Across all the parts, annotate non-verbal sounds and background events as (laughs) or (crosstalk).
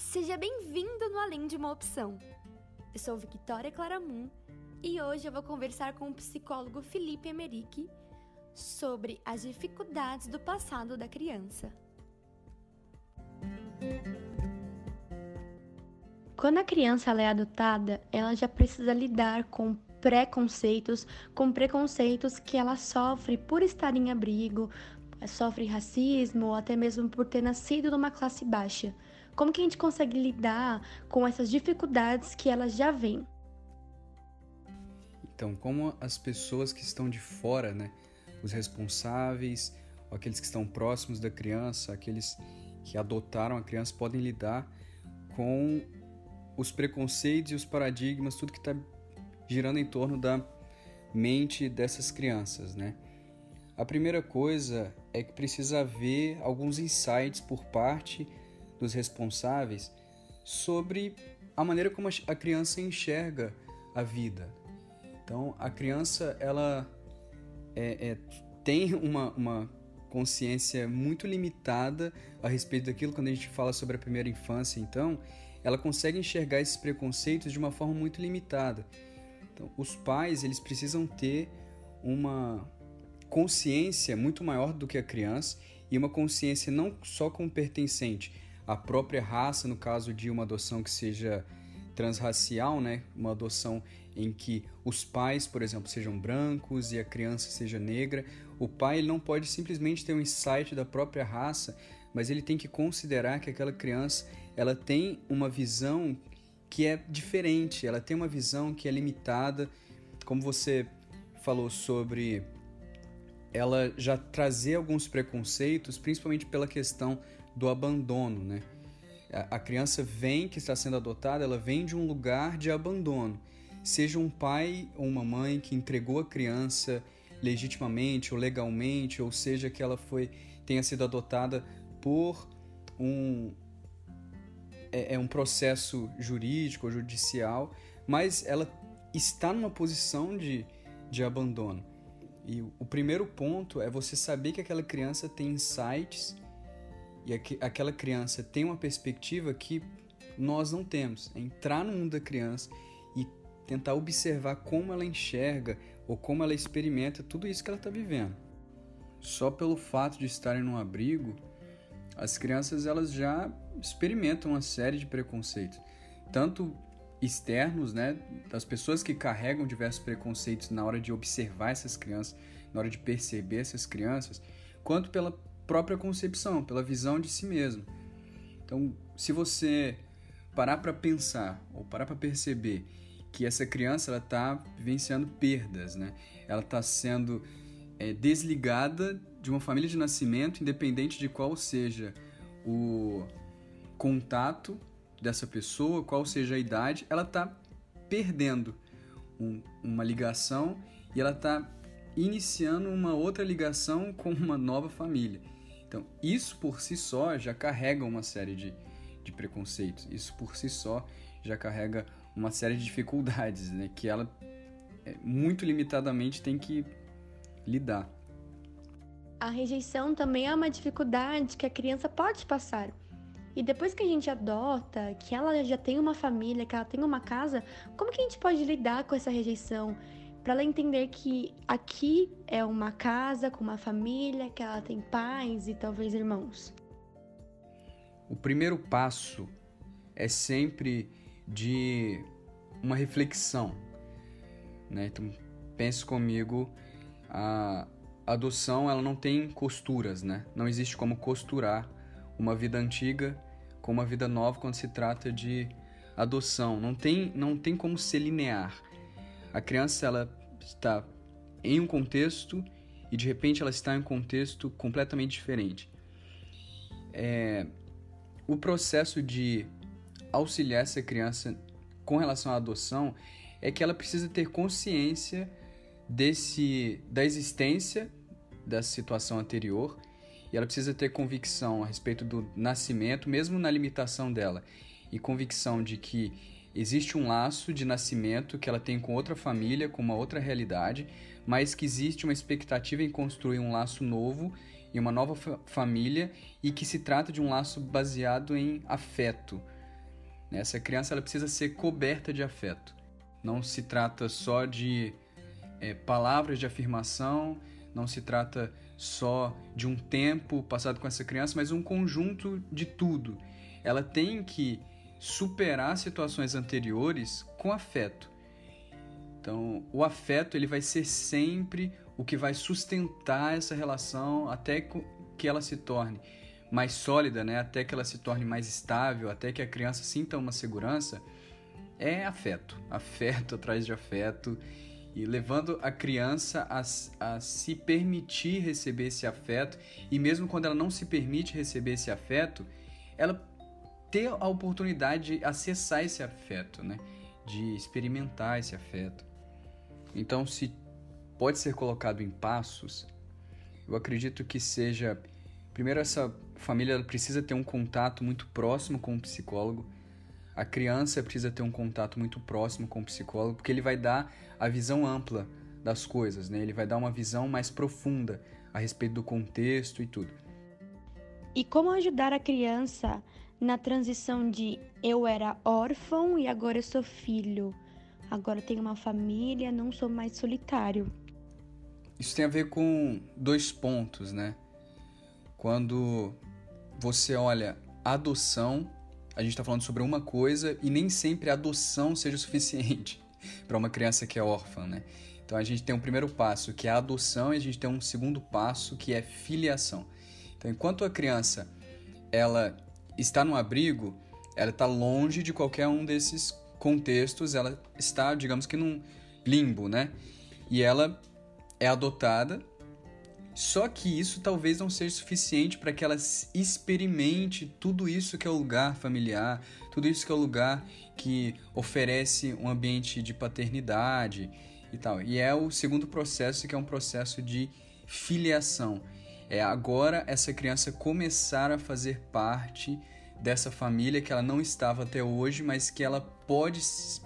Seja bem-vindo no Além de uma Opção. Eu sou Victoria Claramun e hoje eu vou conversar com o psicólogo Felipe Emerick sobre as dificuldades do passado da criança. Quando a criança é adotada, ela já precisa lidar com preconceitos, com preconceitos que ela sofre por estar em abrigo, sofre racismo ou até mesmo por ter nascido numa classe baixa. Como que a gente consegue lidar com essas dificuldades que ela já vem? Então, como as pessoas que estão de fora, né, os responsáveis, aqueles que estão próximos da criança, aqueles que adotaram a criança podem lidar com os preconceitos e os paradigmas, tudo que está girando em torno da mente dessas crianças, né? A primeira coisa é que precisa haver alguns insights por parte dos responsáveis sobre a maneira como a criança enxerga a vida. Então, a criança ela é, é, tem uma, uma consciência muito limitada a respeito daquilo quando a gente fala sobre a primeira infância. Então, ela consegue enxergar esses preconceitos de uma forma muito limitada. Então, os pais eles precisam ter uma consciência muito maior do que a criança e uma consciência não só como pertencente à própria raça, no caso de uma adoção que seja transracial, né? Uma adoção em que os pais, por exemplo, sejam brancos e a criança seja negra. O pai não pode simplesmente ter um insight da própria raça, mas ele tem que considerar que aquela criança ela tem uma visão que é diferente, ela tem uma visão que é limitada, como você falou sobre ela já trazer alguns preconceitos, principalmente pela questão do abandono, né? A criança vem que está sendo adotada, ela vem de um lugar de abandono. Seja um pai ou uma mãe que entregou a criança legitimamente ou legalmente, ou seja que ela foi tenha sido adotada por um é, é um processo jurídico ou judicial, mas ela está numa posição de, de abandono. E o primeiro ponto é você saber que aquela criança tem insights e aquela criança tem uma perspectiva que nós não temos. É entrar no mundo da criança e tentar observar como ela enxerga ou como ela experimenta tudo isso que ela está vivendo. Só pelo fato de estarem num abrigo, as crianças elas já experimentam uma série de preconceitos, tanto externos, né, das pessoas que carregam diversos preconceitos na hora de observar essas crianças, na hora de perceber essas crianças, quanto pela própria concepção, pela visão de si mesmo. Então, se você parar para pensar ou parar para perceber que essa criança ela está vivenciando perdas, né? Ela está sendo é, desligada de uma família de nascimento, independente de qual seja o contato dessa pessoa, qual seja a idade, ela está perdendo um, uma ligação e ela está iniciando uma outra ligação com uma nova família. Então, isso por si só já carrega uma série de, de preconceitos, isso por si só já carrega uma série de dificuldades, né, que ela é, muito limitadamente tem que lidar. A rejeição também é uma dificuldade que a criança pode passar. E depois que a gente adota, que ela já tem uma família, que ela tem uma casa, como que a gente pode lidar com essa rejeição? Para ela entender que aqui é uma casa com uma família, que ela tem pais e talvez irmãos. O primeiro passo é sempre de uma reflexão. Né? Então, pense comigo, a adoção ela não tem costuras, né? Não existe como costurar uma vida antiga com uma vida nova quando se trata de adoção. Não tem, não tem como ser linear. A criança ela está em um contexto e de repente ela está em um contexto completamente diferente. É, o processo de auxiliar essa criança com relação à adoção é que ela precisa ter consciência desse da existência dessa situação anterior e ela precisa ter convicção a respeito do nascimento, mesmo na limitação dela, e convicção de que existe um laço de nascimento que ela tem com outra família, com uma outra realidade, mas que existe uma expectativa em construir um laço novo e uma nova fa família e que se trata de um laço baseado em afeto, Essa criança ela precisa ser coberta de afeto. Não se trata só de é, palavras de afirmação, não se trata só de um tempo passado com essa criança, mas um conjunto de tudo. Ela tem que superar situações anteriores com afeto. Então, o afeto ele vai ser sempre o que vai sustentar essa relação até que ela se torne mais sólida, né? Até que ela se torne mais estável, até que a criança sinta uma segurança. É afeto, (laughs) afeto atrás de afeto e levando a criança a, a se permitir receber esse afeto e mesmo quando ela não se permite receber esse afeto, ela ter a oportunidade de acessar esse afeto, né? De experimentar esse afeto. Então, se pode ser colocado em passos, eu acredito que seja primeiro essa família precisa ter um contato muito próximo com o psicólogo a criança precisa ter um contato muito próximo com o psicólogo, porque ele vai dar a visão ampla das coisas, né? Ele vai dar uma visão mais profunda a respeito do contexto e tudo. E como ajudar a criança na transição de eu era órfão e agora eu sou filho? Agora tenho uma família, não sou mais solitário. Isso tem a ver com dois pontos, né? Quando você olha adoção a gente está falando sobre uma coisa e nem sempre a adoção seja suficiente (laughs) para uma criança que é órfã, né? Então a gente tem um primeiro passo que é a adoção e a gente tem um segundo passo que é filiação. Então enquanto a criança ela está no abrigo, ela está longe de qualquer um desses contextos, ela está, digamos que num limbo, né? E ela é adotada só que isso talvez não seja suficiente para que ela experimente tudo isso que é o lugar familiar, tudo isso que é o lugar que oferece um ambiente de paternidade e tal. E é o segundo processo, que é um processo de filiação. É agora essa criança começar a fazer parte dessa família que ela não estava até hoje, mas que ela pode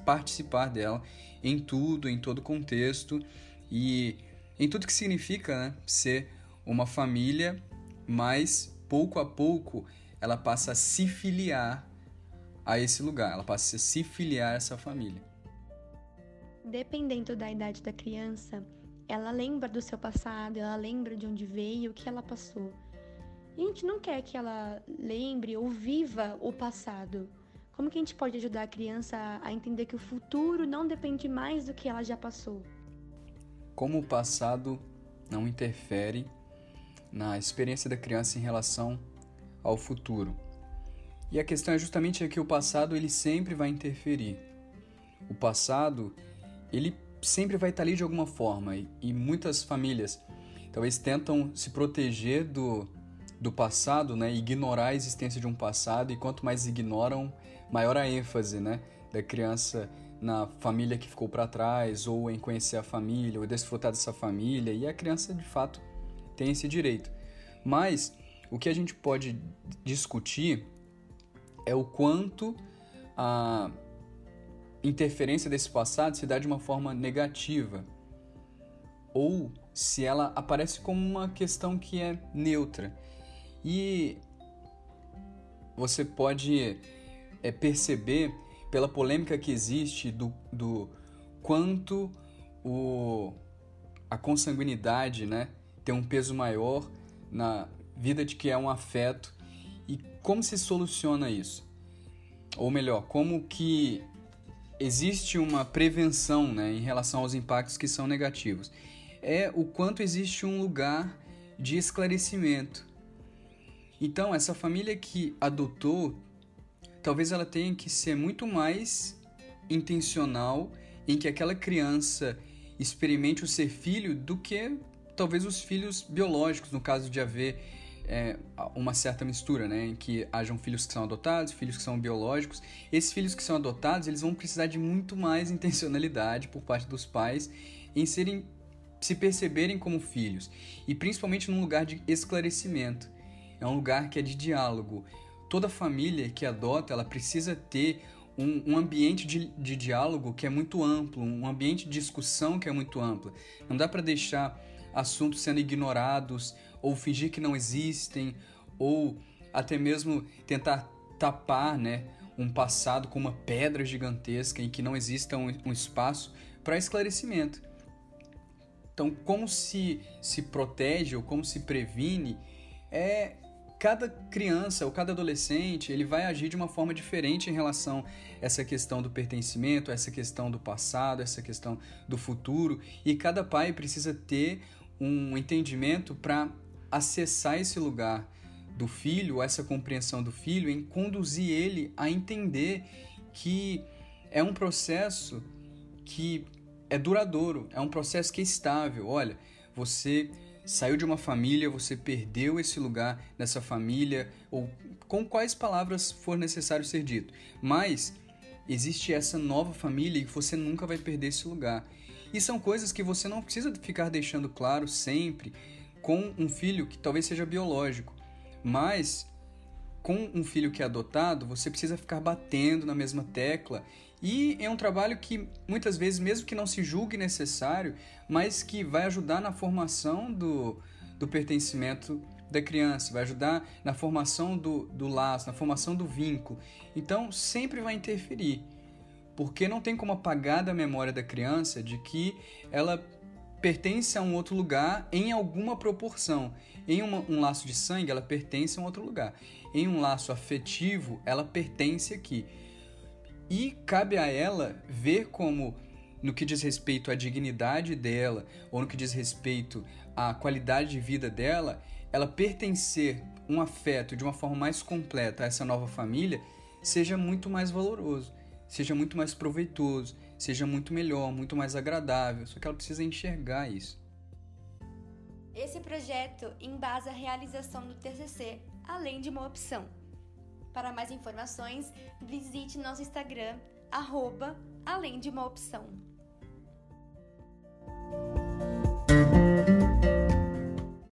participar dela em tudo, em todo contexto e em tudo que significa né, ser uma família, mas pouco a pouco ela passa a se filiar a esse lugar, ela passa a se filiar a essa família. Dependendo da idade da criança, ela lembra do seu passado, ela lembra de onde veio, o que ela passou. E a gente não quer que ela lembre ou viva o passado. Como que a gente pode ajudar a criança a entender que o futuro não depende mais do que ela já passou? como o passado não interfere na experiência da criança em relação ao futuro. E a questão é justamente que o passado ele sempre vai interferir. O passado ele sempre vai estar ali de alguma forma e, e muitas famílias talvez tentam se proteger do, do passado, né, ignorar a existência de um passado e quanto mais ignoram, maior a ênfase, né, da criança na família que ficou para trás, ou em conhecer a família, ou desfrutar dessa família, e a criança de fato tem esse direito. Mas o que a gente pode discutir é o quanto a interferência desse passado se dá de uma forma negativa, ou se ela aparece como uma questão que é neutra. E você pode é, perceber pela polêmica que existe do, do quanto o, a consanguinidade né, tem um peso maior na vida de que é um afeto e como se soluciona isso? Ou melhor, como que existe uma prevenção né, em relação aos impactos que são negativos? É o quanto existe um lugar de esclarecimento. Então, essa família que adotou talvez ela tenha que ser muito mais intencional em que aquela criança experimente o ser filho do que talvez os filhos biológicos, no caso de haver é, uma certa mistura, né, em que hajam filhos que são adotados, filhos que são biológicos. Esses filhos que são adotados, eles vão precisar de muito mais intencionalidade por parte dos pais em serem se perceberem como filhos e principalmente num lugar de esclarecimento. É um lugar que é de diálogo, toda família que adota, ela precisa ter um, um ambiente de, de, diálogo que é muito amplo, um ambiente de discussão que é muito amplo. Não dá para deixar assuntos sendo ignorados ou fingir que não existem ou até mesmo tentar tapar, né, um passado com uma pedra gigantesca em que não exista um, um espaço para esclarecimento. Então, como se se protege ou como se previne é cada criança ou cada adolescente ele vai agir de uma forma diferente em relação a essa questão do pertencimento, essa questão do passado, essa questão do futuro e cada pai precisa ter um entendimento para acessar esse lugar do filho, essa compreensão do filho, em conduzir ele a entender que é um processo que é duradouro, é um processo que é estável. Olha, você saiu de uma família, você perdeu esse lugar nessa família, ou com quais palavras for necessário ser dito. Mas existe essa nova família e você nunca vai perder esse lugar. E são coisas que você não precisa ficar deixando claro sempre com um filho que talvez seja biológico, mas com um filho que é adotado, você precisa ficar batendo na mesma tecla e é um trabalho que muitas vezes, mesmo que não se julgue necessário, mas que vai ajudar na formação do, do pertencimento da criança, vai ajudar na formação do, do laço, na formação do vínculo. Então, sempre vai interferir. Porque não tem como apagar da memória da criança de que ela pertence a um outro lugar em alguma proporção. Em uma, um laço de sangue, ela pertence a um outro lugar. Em um laço afetivo, ela pertence aqui. E cabe a ela ver como, no que diz respeito à dignidade dela, ou no que diz respeito à qualidade de vida dela, ela pertencer um afeto de uma forma mais completa a essa nova família seja muito mais valoroso, seja muito mais proveitoso, seja muito melhor, muito mais agradável. Só que ela precisa enxergar isso. Esse projeto embasa a realização do TCC, além de uma opção. Para mais informações, visite nosso Instagram, arroba, além de uma opção.